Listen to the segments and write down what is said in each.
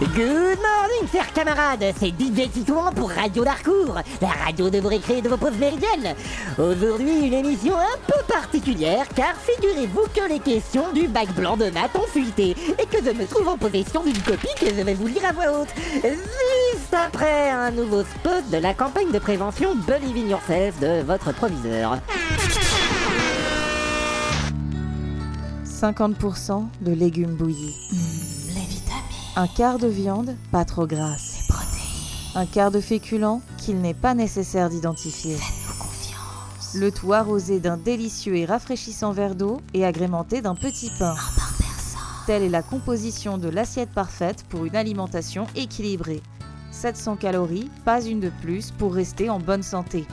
Good morning, chers camarades, c'est DJ Titouan pour Radio Darcourt, la radio de vos récrés et de vos pauses méridiennes. Aujourd'hui, une émission un peu particulière, car figurez-vous que les questions du bac blanc de maths ont fuité, et que je me trouve en possession d'une copie que je vais vous lire à voix haute. Juste après un nouveau spot de la campagne de prévention Believe Yourself de votre proviseur. 50% de légumes bouillis. Un quart de viande, pas trop grasse. les protéines, Un quart de féculents qu'il n'est pas nécessaire d'identifier. faites-nous confiance. Le tout arrosé d'un délicieux et rafraîchissant verre d'eau et agrémenté d'un petit pain. Telle est la composition de l'assiette parfaite pour une alimentation équilibrée. 700 calories, pas une de plus pour rester en bonne santé.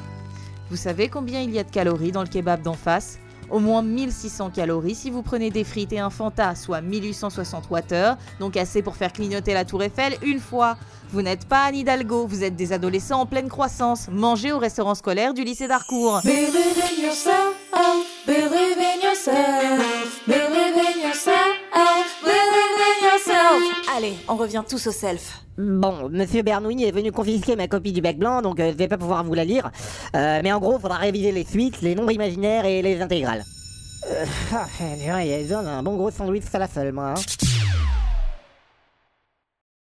Vous savez combien il y a de calories dans le kebab d'en face? Au moins 1600 calories si vous prenez des frites et un Fanta, soit 1860 Wh, donc assez pour faire clignoter la tour Eiffel une fois. Vous n'êtes pas Anne Hidalgo, vous êtes des adolescents en pleine croissance. Mangez au restaurant scolaire du lycée yourself, Allez, on revient tous au self. Bon, Monsieur Bernouilli est venu confisquer ma copie du bec blanc, donc euh, je vais pas pouvoir vous la lire. Euh, mais en gros, faudra réviser les suites, les nombres imaginaires et les intégrales. Euh, ah, purée, ils donnent un bon gros sandwich à la seule, moi. hein.